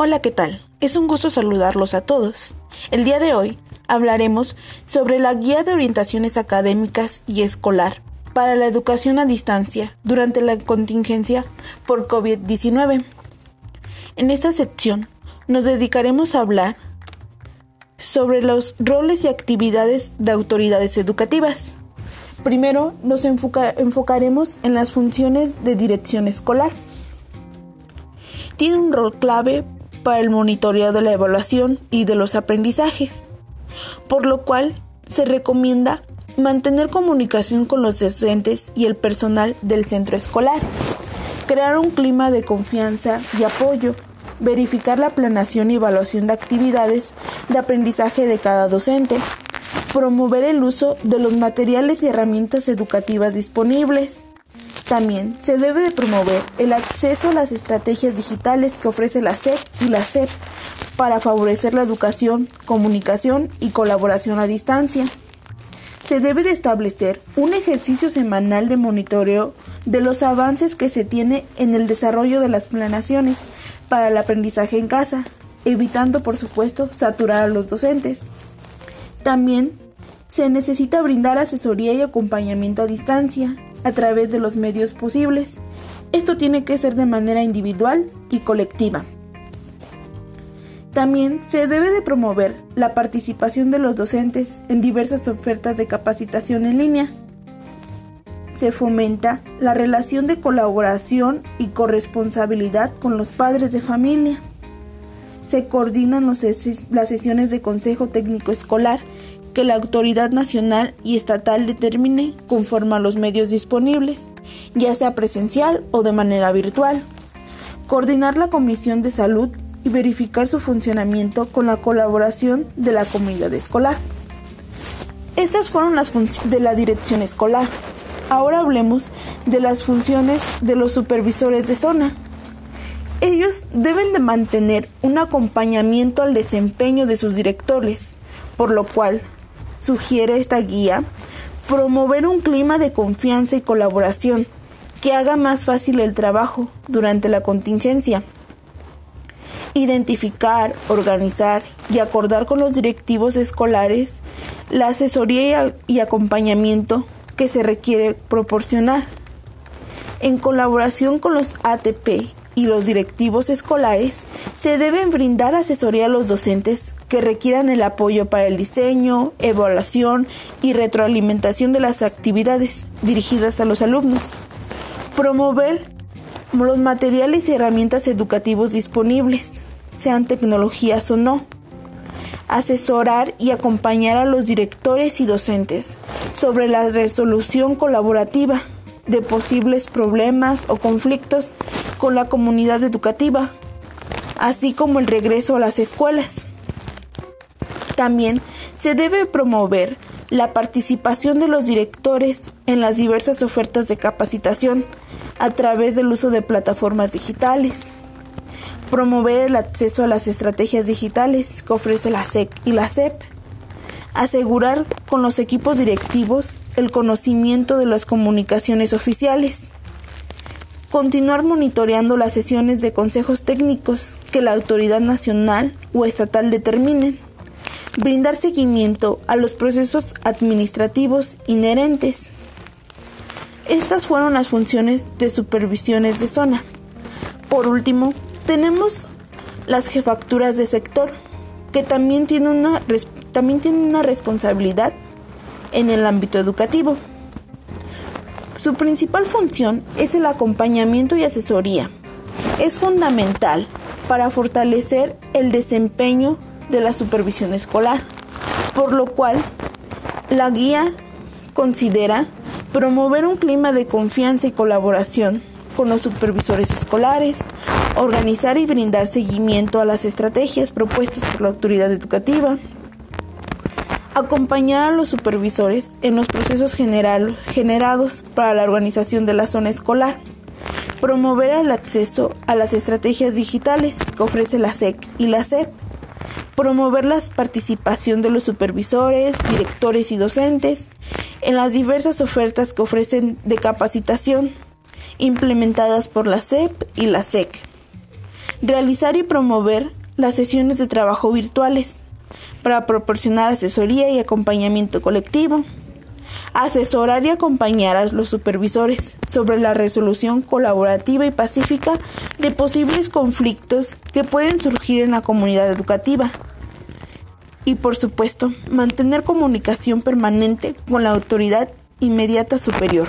Hola, ¿qué tal? Es un gusto saludarlos a todos. El día de hoy hablaremos sobre la guía de orientaciones académicas y escolar para la educación a distancia durante la contingencia por COVID-19. En esta sección nos dedicaremos a hablar sobre los roles y actividades de autoridades educativas. Primero nos enfocaremos en las funciones de dirección escolar. Tiene un rol clave para el monitoreo de la evaluación y de los aprendizajes, por lo cual se recomienda mantener comunicación con los docentes y el personal del centro escolar, crear un clima de confianza y apoyo, verificar la planeación y evaluación de actividades de aprendizaje de cada docente, promover el uso de los materiales y herramientas educativas disponibles, también se debe de promover el acceso a las estrategias digitales que ofrece la SEP y la SEP para favorecer la educación, comunicación y colaboración a distancia. Se debe de establecer un ejercicio semanal de monitoreo de los avances que se tiene en el desarrollo de las planaciones para el aprendizaje en casa, evitando por supuesto saturar a los docentes. También se necesita brindar asesoría y acompañamiento a distancia, a través de los medios posibles. Esto tiene que ser de manera individual y colectiva. También se debe de promover la participación de los docentes en diversas ofertas de capacitación en línea. Se fomenta la relación de colaboración y corresponsabilidad con los padres de familia. Se coordinan las sesiones de consejo técnico escolar que la autoridad nacional y estatal determine conforme a los medios disponibles, ya sea presencial o de manera virtual. Coordinar la Comisión de Salud y verificar su funcionamiento con la colaboración de la comunidad escolar. Estas fueron las funciones de la dirección escolar. Ahora hablemos de las funciones de los supervisores de zona. Ellos deben de mantener un acompañamiento al desempeño de sus directores, por lo cual sugiere esta guía promover un clima de confianza y colaboración que haga más fácil el trabajo durante la contingencia. Identificar, organizar y acordar con los directivos escolares la asesoría y acompañamiento que se requiere proporcionar. En colaboración con los ATP y los directivos escolares, se deben brindar asesoría a los docentes que requieran el apoyo para el diseño, evaluación y retroalimentación de las actividades dirigidas a los alumnos. Promover los materiales y herramientas educativos disponibles, sean tecnologías o no. Asesorar y acompañar a los directores y docentes sobre la resolución colaborativa de posibles problemas o conflictos con la comunidad educativa, así como el regreso a las escuelas. También se debe promover la participación de los directores en las diversas ofertas de capacitación a través del uso de plataformas digitales. Promover el acceso a las estrategias digitales que ofrece la SEC y la SEP. Asegurar con los equipos directivos el conocimiento de las comunicaciones oficiales continuar monitoreando las sesiones de consejos técnicos que la autoridad nacional o estatal determinen, brindar seguimiento a los procesos administrativos inherentes. Estas fueron las funciones de supervisiones de zona. Por último, tenemos las jefaturas de sector, que también tienen una, también tienen una responsabilidad en el ámbito educativo. Su principal función es el acompañamiento y asesoría. Es fundamental para fortalecer el desempeño de la supervisión escolar, por lo cual la guía considera promover un clima de confianza y colaboración con los supervisores escolares, organizar y brindar seguimiento a las estrategias propuestas por la autoridad educativa, acompañar a los supervisores en los procesos generados para la organización de la zona escolar, promover el acceso a las estrategias digitales que ofrece la SEC y la SEP, promover la participación de los supervisores, directores y docentes en las diversas ofertas que ofrecen de capacitación implementadas por la SEP y la SEC. realizar y promover las sesiones de trabajo virtuales para proporcionar asesoría y acompañamiento colectivo, asesorar y acompañar a los supervisores sobre la resolución colaborativa y pacífica de posibles conflictos que pueden surgir en la comunidad educativa. Y por supuesto, mantener comunicación permanente con la autoridad inmediata superior.